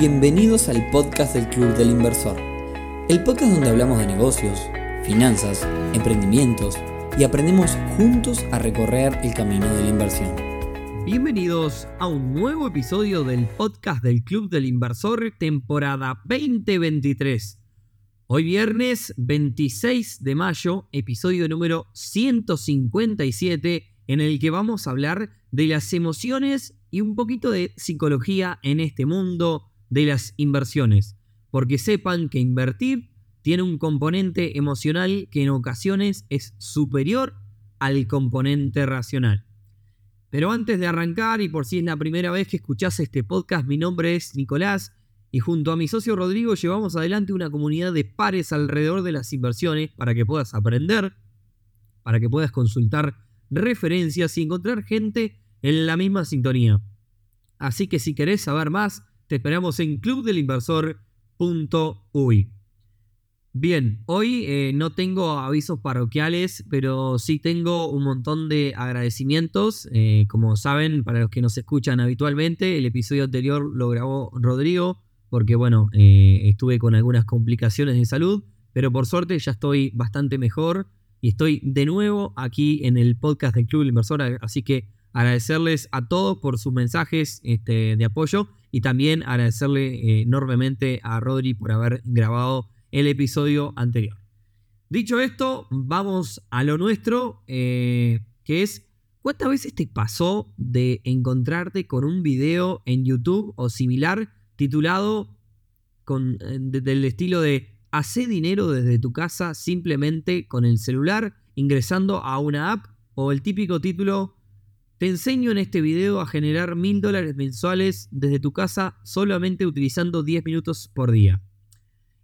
Bienvenidos al podcast del Club del Inversor, el podcast donde hablamos de negocios, finanzas, emprendimientos y aprendemos juntos a recorrer el camino de la inversión. Bienvenidos a un nuevo episodio del podcast del Club del Inversor, temporada 2023. Hoy viernes 26 de mayo, episodio número 157, en el que vamos a hablar de las emociones y un poquito de psicología en este mundo de las inversiones, porque sepan que invertir tiene un componente emocional que en ocasiones es superior al componente racional. Pero antes de arrancar, y por si es la primera vez que escuchás este podcast, mi nombre es Nicolás y junto a mi socio Rodrigo llevamos adelante una comunidad de pares alrededor de las inversiones para que puedas aprender, para que puedas consultar referencias y encontrar gente en la misma sintonía. Así que si querés saber más, te esperamos en clubdelinversor.uy. Bien, hoy eh, no tengo avisos parroquiales, pero sí tengo un montón de agradecimientos. Eh, como saben, para los que nos escuchan habitualmente, el episodio anterior lo grabó Rodrigo, porque bueno, eh, estuve con algunas complicaciones de salud, pero por suerte ya estoy bastante mejor y estoy de nuevo aquí en el podcast del Club del Inversor, así que agradecerles a todos por sus mensajes este, de apoyo y también agradecerle eh, enormemente a Rodri por haber grabado el episodio anterior. Dicho esto, vamos a lo nuestro, eh, que es, ¿cuántas veces te pasó de encontrarte con un video en YouTube o similar titulado con, eh, del estilo de Hace dinero desde tu casa simplemente con el celular ingresando a una app o el típico título te enseño en este video a generar mil dólares mensuales desde tu casa solamente utilizando 10 minutos por día.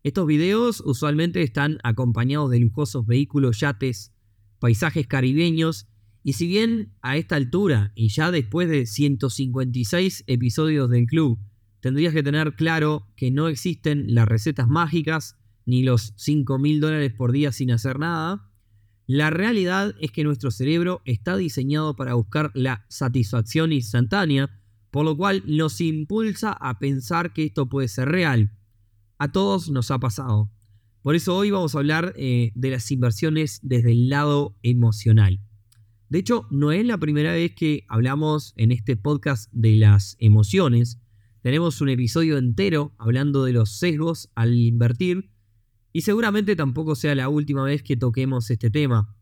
Estos videos usualmente están acompañados de lujosos vehículos, yates, paisajes caribeños y si bien a esta altura y ya después de 156 episodios del club tendrías que tener claro que no existen las recetas mágicas ni los 5 mil dólares por día sin hacer nada, la realidad es que nuestro cerebro está diseñado para buscar la satisfacción instantánea, por lo cual nos impulsa a pensar que esto puede ser real. A todos nos ha pasado. Por eso hoy vamos a hablar eh, de las inversiones desde el lado emocional. De hecho, no es la primera vez que hablamos en este podcast de las emociones. Tenemos un episodio entero hablando de los sesgos al invertir y seguramente tampoco sea la última vez que toquemos este tema.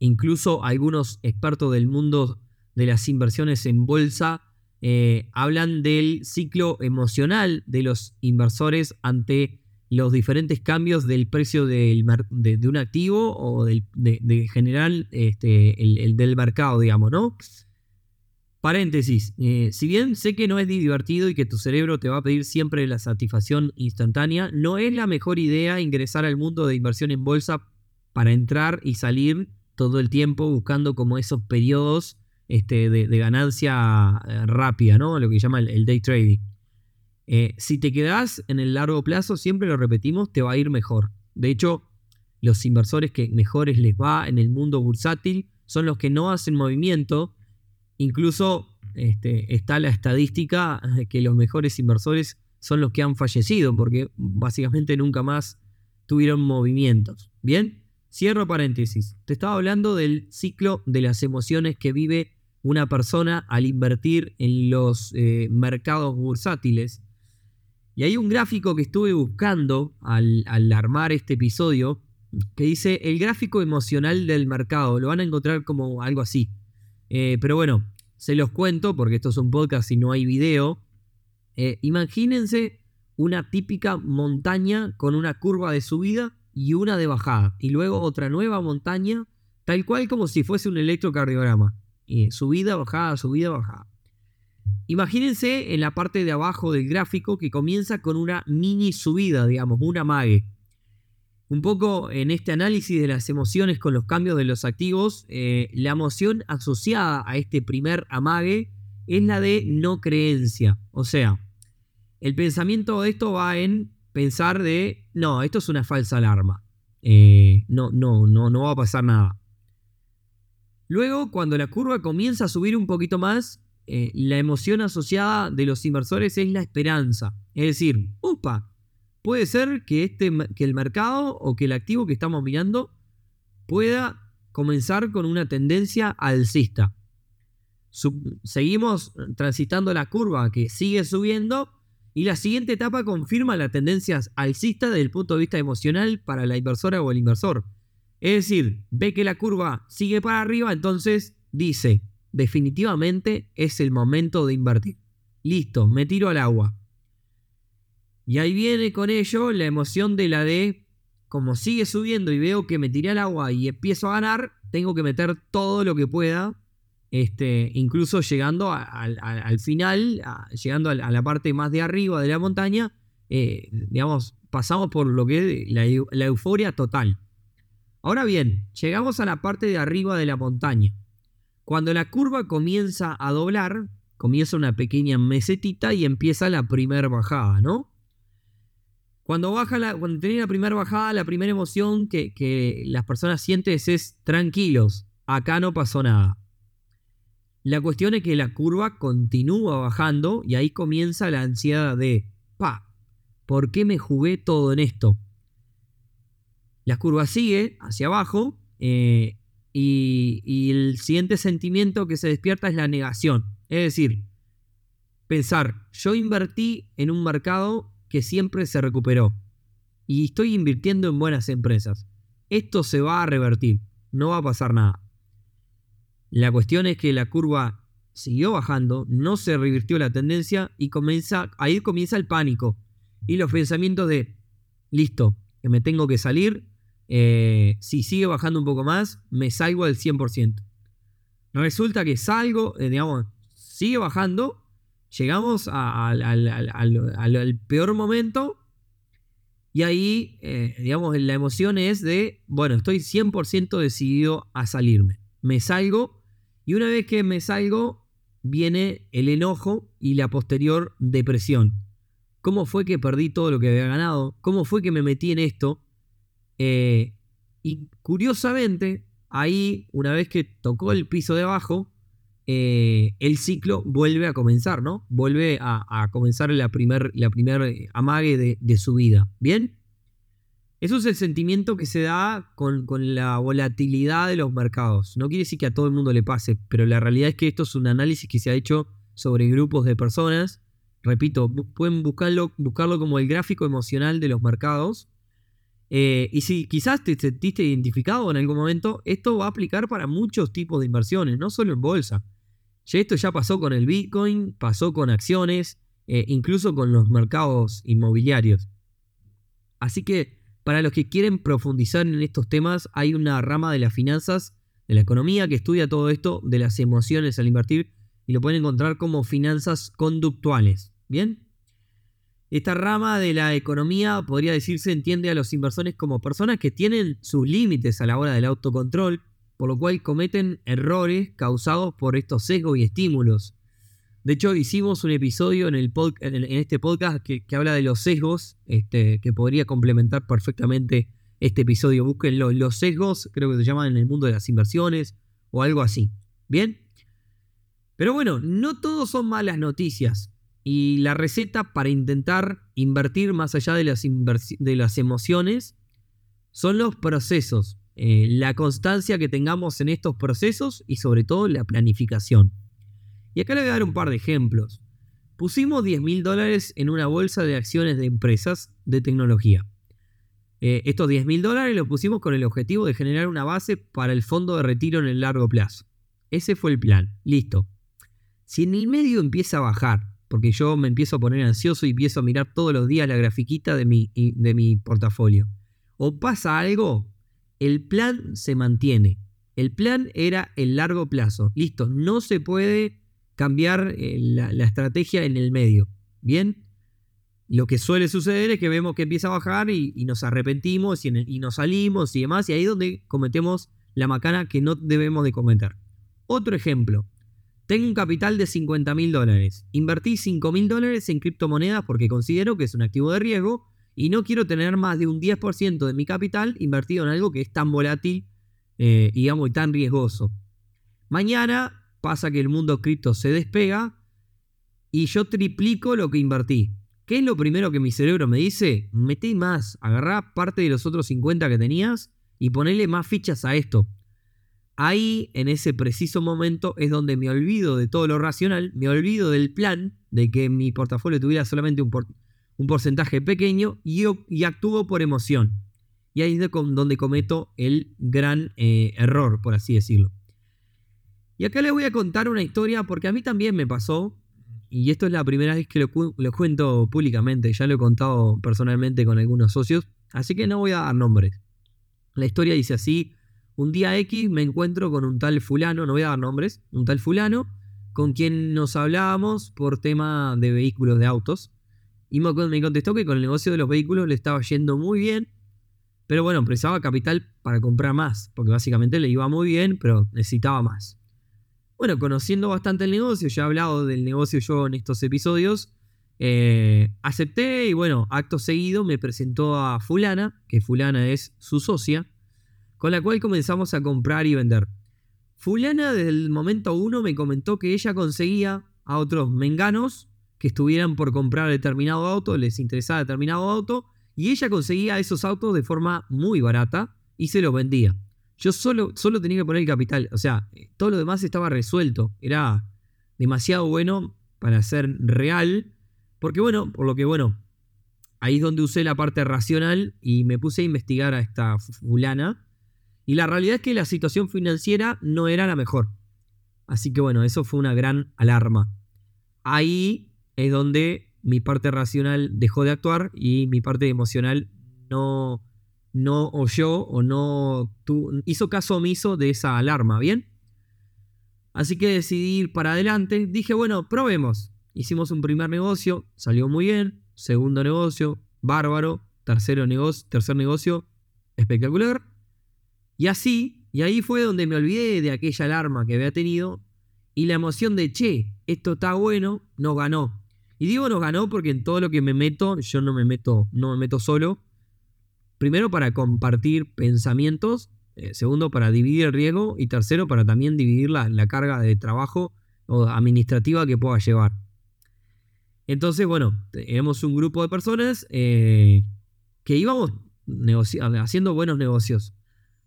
Incluso algunos expertos del mundo de las inversiones en bolsa eh, hablan del ciclo emocional de los inversores ante los diferentes cambios del precio de, un activo o del, de, general este, el, del mercado, digamos, ¿no? Paréntesis, eh, si bien sé que no es divertido y que tu cerebro te va a pedir siempre la satisfacción instantánea, no es la mejor idea ingresar al mundo de inversión en bolsa para entrar y salir todo el tiempo buscando como esos periodos este, de, ganancia eh, rápida, ¿no? Lo que llama el, day trading. Eh, si te quedas en el largo plazo, siempre lo repetimos, te va a ir mejor. De hecho, los inversores que mejores les va en el mundo bursátil son los que no hacen movimiento Incluso este, está la estadística que los mejores inversores son los que han fallecido, porque básicamente nunca más tuvieron movimientos. Bien, cierro paréntesis. Te estaba hablando del ciclo de las emociones que vive una persona al invertir en los eh, mercados bursátiles. Y hay un gráfico que estuve buscando al, armar este episodio que dice el gráfico emocional del mercado. Lo van a encontrar como algo así. Eh, pero bueno, se los cuento porque esto es un podcast y no hay video. Eh, imagínense una típica montaña con una curva de subida y una de bajada. Y luego otra nueva montaña, tal cual como si fuese un electrocardiograma. Eh, subida, bajada, subida, bajada. Imagínense en la parte de abajo del gráfico que comienza con una mini subida, digamos, una mague. Un poco en este análisis de las emociones con los cambios de los activos, eh, la emoción asociada a este primer amague es la de no creencia. O sea, el pensamiento de esto va en pensar de, no, esto es una falsa alarma. Eh, no, no, no, no va a pasar nada. Luego, cuando la curva comienza a subir un poquito más, eh, la emoción asociada de los inversores es la esperanza. Es decir, upa, puede ser que, este, que el mercado o que el activo que estamos mirando pueda comenzar con una tendencia alcista. seguimos transitando la curva que sigue subiendo y la siguiente etapa confirma la tendencia alcista desde el punto de vista emocional para la inversora o el inversor. Es decir, ve que la curva sigue para arriba, entonces dice, definitivamente es el momento de invertir. Listo, me tiro al agua. Y ahí viene con ello la emoción de la de, como sigue subiendo y veo que me tiré al agua y empiezo a ganar, tengo que meter todo lo que pueda, este, incluso llegando al final, llegando a, la parte más de arriba de la montaña, eh, digamos, pasamos por lo que es la, la euforia total. Ahora bien, llegamos a la parte de arriba de la montaña. Cuando la curva comienza a doblar, comienza una pequeña mesetita y empieza la primera bajada, ¿no? Cuando baja la, cuando tiene la primera bajada, la primera emoción que, las personas sienten es tranquilos, acá no pasó nada. La cuestión es que la curva continúa bajando y ahí comienza la ansiedad de, pa, ¿por qué me jugué todo en esto? La curva sigue hacia abajo eh, y, el siguiente sentimiento que se despierta es la negación. Es decir, pensar, yo invertí en un mercado que siempre se recuperó y estoy invirtiendo en buenas empresas. Esto se va a revertir, no va a pasar nada. La cuestión es que la curva siguió bajando, no se revirtió la tendencia y comienza, ahí comienza el pánico y los pensamientos de, listo, que me tengo que salir, eh, si sigue bajando un poco más, me salgo al 100%. Resulta que salgo, eh, digamos, sigue bajando, llegamos al peor momento y ahí, eh, digamos, la emoción es de, bueno, estoy 100% decidido a salirme. Me salgo y una vez que me salgo, viene el enojo y la posterior depresión. ¿Cómo fue que perdí todo lo que había ganado? ¿Cómo fue que me metí en esto? Eh, y curiosamente, ahí, una vez que tocó el piso de abajo, eh, el ciclo vuelve a comenzar, ¿no? Vuelve a, comenzar la primer, la primer amague de, su vida. ¿Bien? Eso es el sentimiento que se da con, con, la volatilidad de los mercados. No quiere decir que a todo el mundo le pase, pero la realidad es que esto es un análisis que se ha hecho sobre grupos de personas. Repito, pueden buscarlo, buscarlo como el gráfico emocional de los mercados eh, y si quizás te sentiste identificado en algún momento, esto va a aplicar para muchos tipos de inversiones, no solo en bolsa. Esto ya pasó con el Bitcoin, pasó con acciones, eh, incluso con los mercados inmobiliarios. Así que para los que quieren profundizar en estos temas, hay una rama de las finanzas, de la economía, que estudia todo esto de las emociones al invertir y lo pueden encontrar como finanzas conductuales. ¿Bien? Esta rama de la economía podría decirse entiende a los inversores como personas que tienen sus límites a la hora del autocontrol, por lo cual cometen errores causados por estos sesgos y estímulos. De hecho, hicimos un episodio en, este podcast que, habla de los sesgos, este, que podría complementar perfectamente este episodio. Búsquenlo. Los sesgos, creo que se llaman en el mundo de las inversiones o algo así. ¿Bien? Pero bueno, no todos son malas noticias. Y la receta para intentar invertir más allá de las emociones son los procesos, eh, la constancia que tengamos en estos procesos y sobre todo la planificación. Y acá le voy a dar un par de ejemplos. Pusimos 10 mil dólares en una bolsa de acciones de empresas de tecnología. Eh, estos 10 mil dólares los pusimos con el objetivo de generar una base para el fondo de retiro en el largo plazo. Ese fue el plan. Listo. Si en el medio empieza a bajar porque yo me empiezo a poner ansioso y empiezo a mirar todos los días la grafiquita de mi, de mi portafolio. O pasa algo, el plan se mantiene. El plan era el largo plazo. Listo, no se puede cambiar eh, la, estrategia en el medio. Bien, lo que suele suceder es que vemos que empieza a bajar y, nos arrepentimos y, nos salimos y demás, y ahí es donde cometemos la macana que no debemos de cometer. Otro ejemplo, tengo un capital de 50 mil dólares. Invertí 5 mil dólares en criptomonedas porque considero que es un activo de riesgo y no quiero tener más de un 10% de mi capital invertido en algo que es tan volátil, eh, digamos, y tan riesgoso. Mañana pasa que el mundo cripto se despega y yo triplico lo que invertí. ¿Qué es lo primero que mi cerebro me dice? Metí más, agarrá parte de los otros 50 que tenías y ponele más fichas a esto. Ahí, en ese preciso momento, es donde me olvido de todo lo racional, me olvido del plan de que mi portafolio tuviera solamente un, un porcentaje pequeño y, y, actúo por emoción. Y ahí es donde cometo el gran eh, error, por así decirlo. Y acá les voy a contar una historia porque a mí también me pasó y esto es la primera vez que lo, cuento públicamente, ya lo he contado personalmente con algunos socios, así que no voy a dar nombres. La historia dice así, un día X me encuentro con un tal fulano, no voy a dar nombres, un tal fulano, con quien nos hablábamos por tema de vehículos de autos, y me contestó que con el negocio de los vehículos le estaba yendo muy bien, pero bueno, precisaba capital para comprar más, porque básicamente le iba muy bien, pero necesitaba más. Bueno, conociendo bastante el negocio, ya he hablado del negocio yo en estos episodios, eh, acepté y bueno, acto seguido me presentó a fulana, que fulana es su socia, con la cual comenzamos a comprar y vender. Fulana desde el momento uno me comentó que ella conseguía a otros menganos que estuvieran por comprar determinado auto, les interesaba determinado auto, y ella conseguía esos autos de forma muy barata y se los vendía. Yo solo, solo tenía que poner el capital. O sea, todo lo demás estaba resuelto. Era demasiado bueno para ser real. Porque bueno, por lo que bueno, ahí es donde usé la parte racional y me puse a investigar a esta fulana. Y la realidad es que la situación financiera no era la mejor. Así que bueno, eso fue una gran alarma. Ahí es donde mi parte racional dejó de actuar y mi parte emocional no, no oyó o no hizo caso omiso de esa alarma, ¿bien? Así que decidí ir para adelante. Dije, bueno, probemos. Hicimos un primer negocio, salió muy bien. Segundo negocio, bárbaro. Tercero negocio, tercer negocio, espectacular. Y así, y ahí fue donde me olvidé de aquella alarma que había tenido. Y la emoción de, che, esto está bueno, nos ganó. Y digo nos ganó porque en todo lo que me meto, yo no me meto, no me meto solo Primero para compartir pensamientos, eh, segundo para dividir el riesgo y tercero para también dividir la, carga de trabajo o administrativa que pueda llevar. Entonces, bueno, tenemos un grupo de personas eh, que íbamos haciendo buenos negocios.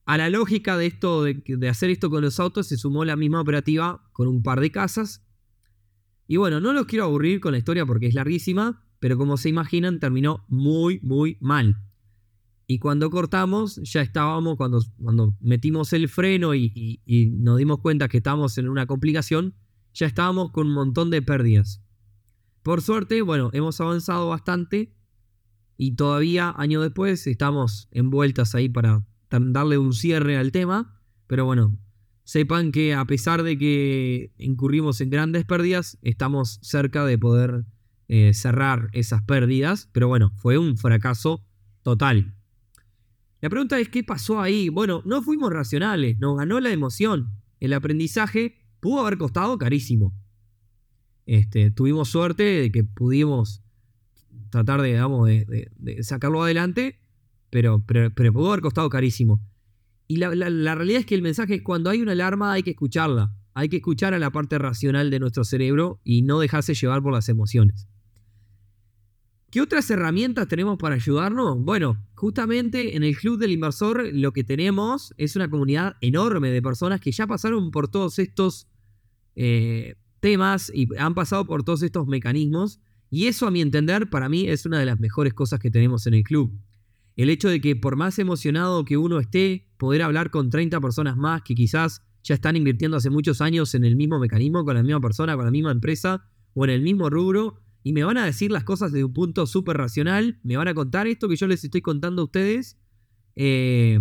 A la lógica de esto, de, hacer esto con los autos, se sumó la misma operativa con un par de casas. Y bueno, no los quiero aburrir con la historia porque es larguísima, pero como se imaginan, terminó muy, muy mal. Y cuando cortamos, ya estábamos, cuando, metimos el freno y, nos dimos cuenta que estábamos en una complicación, ya estábamos con un montón de pérdidas. Por suerte, bueno, hemos avanzado bastante y todavía, años después, estamos envueltas ahí para darle un cierre al tema. Pero bueno, sepan que a pesar de que incurrimos en grandes pérdidas, estamos cerca de poder eh, cerrar esas pérdidas. Pero bueno, fue un fracaso total. La pregunta es, ¿qué pasó ahí? Bueno, no fuimos racionales, nos ganó la emoción. El aprendizaje pudo haber costado carísimo. Este, tuvimos suerte de que pudimos tratar de, de, sacarlo adelante, pero, pero, pudo haber costado carísimo. Y la, realidad es que el mensaje es cuando hay una alarma hay que escucharla. Hay que escuchar a la parte racional de nuestro cerebro y no dejarse llevar por las emociones. ¿Qué otras herramientas tenemos para ayudarnos? Bueno, justamente en el Club del Inversor lo que tenemos es una comunidad enorme de personas que ya pasaron por todos estos eh, temas y han pasado por todos estos mecanismos. Y eso, a mi entender, para mí es una de las mejores cosas que tenemos en el club. El hecho de que por más emocionado que uno esté, poder hablar con 30 personas más que quizás ya están invirtiendo hace muchos años en el mismo mecanismo, con la misma persona, con la misma empresa o en el mismo rubro, y me van a decir las cosas desde un punto súper racional, me van a contar esto que yo les estoy contando a ustedes, eh,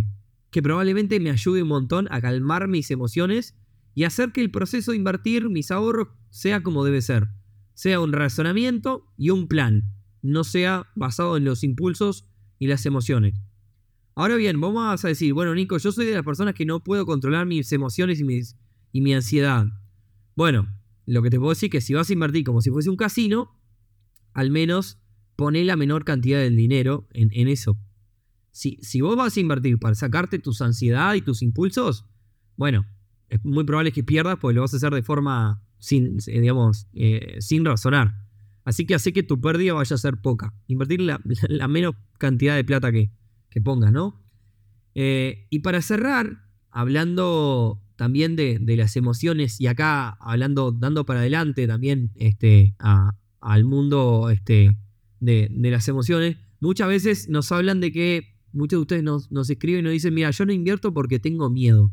que probablemente me ayude un montón a calmar mis emociones y hacer que el proceso de invertir mis ahorros sea como debe ser, sea un razonamiento y un plan, no sea basado en los impulsos y las emociones. Ahora bien, vamos a decir, bueno Nico, yo soy de las personas que no puedo controlar mis emociones y, mis, y mi ansiedad. Bueno, lo que te puedo decir es que si vas a invertir como si fuese un casino, al menos poné la menor cantidad del dinero en, eso. Si, si, vos vas a invertir para sacarte tus ansiedad y tus impulsos, bueno, es muy probable que pierdas porque lo vas a hacer de forma sin, eh, digamos, eh, sin razonar. Así que hace que tu pérdida vaya a ser poca. Invertir la, menos cantidad de plata que, que pongas, ¿no? Eh, y para cerrar, hablando también de, las emociones y acá hablando, dando para adelante también este, al mundo este, de, las emociones, muchas veces nos hablan de que muchos de ustedes nos, nos escriben y nos dicen, mira, yo no invierto porque tengo miedo.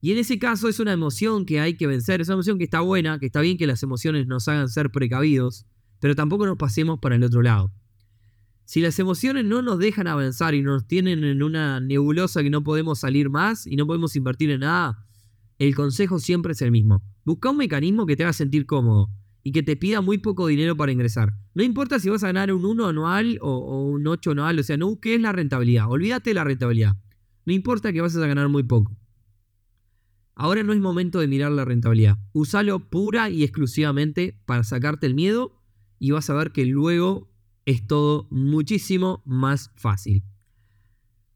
Y en ese caso es una emoción que hay que vencer, es una emoción que está buena, que está bien que las emociones nos hagan ser precavidos, pero tampoco nos pasemos para el otro lado. Si las emociones no nos dejan avanzar y nos tienen en una nebulosa que no podemos salir más y no podemos invertir en nada, el consejo siempre es el mismo. Busca un mecanismo que te haga sentir cómodo y que te pida muy poco dinero para ingresar. No importa si vas a ganar un 1 anual o, un 8 anual, o sea, no busques la rentabilidad, olvídate de la rentabilidad. No importa que vas a ganar muy poco. Ahora no es momento de mirar la rentabilidad. Usalo pura y exclusivamente para sacarte el miedo y vas a ver que luego es todo muchísimo más fácil.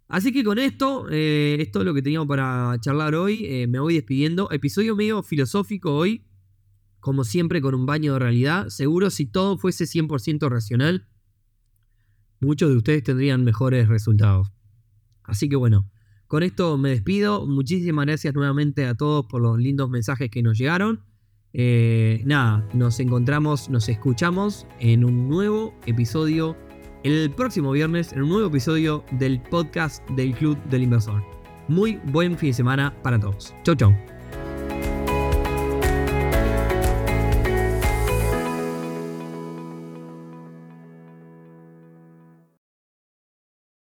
Así que con esto, eh, esto es lo que teníamos para charlar hoy. Eh, me voy despidiendo. Episodio medio filosófico hoy, como siempre con un baño de realidad. Seguro si todo fuese 100% racional, muchos de ustedes tendrían mejores resultados. Así que bueno, con esto me despido. Muchísimas gracias nuevamente a todos por los lindos mensajes que nos llegaron. Eh, nada, nos encontramos, nos escuchamos en un nuevo episodio el próximo viernes, en un nuevo episodio del podcast del Club del Inversor. Muy buen fin de semana para todos. Chau, chau.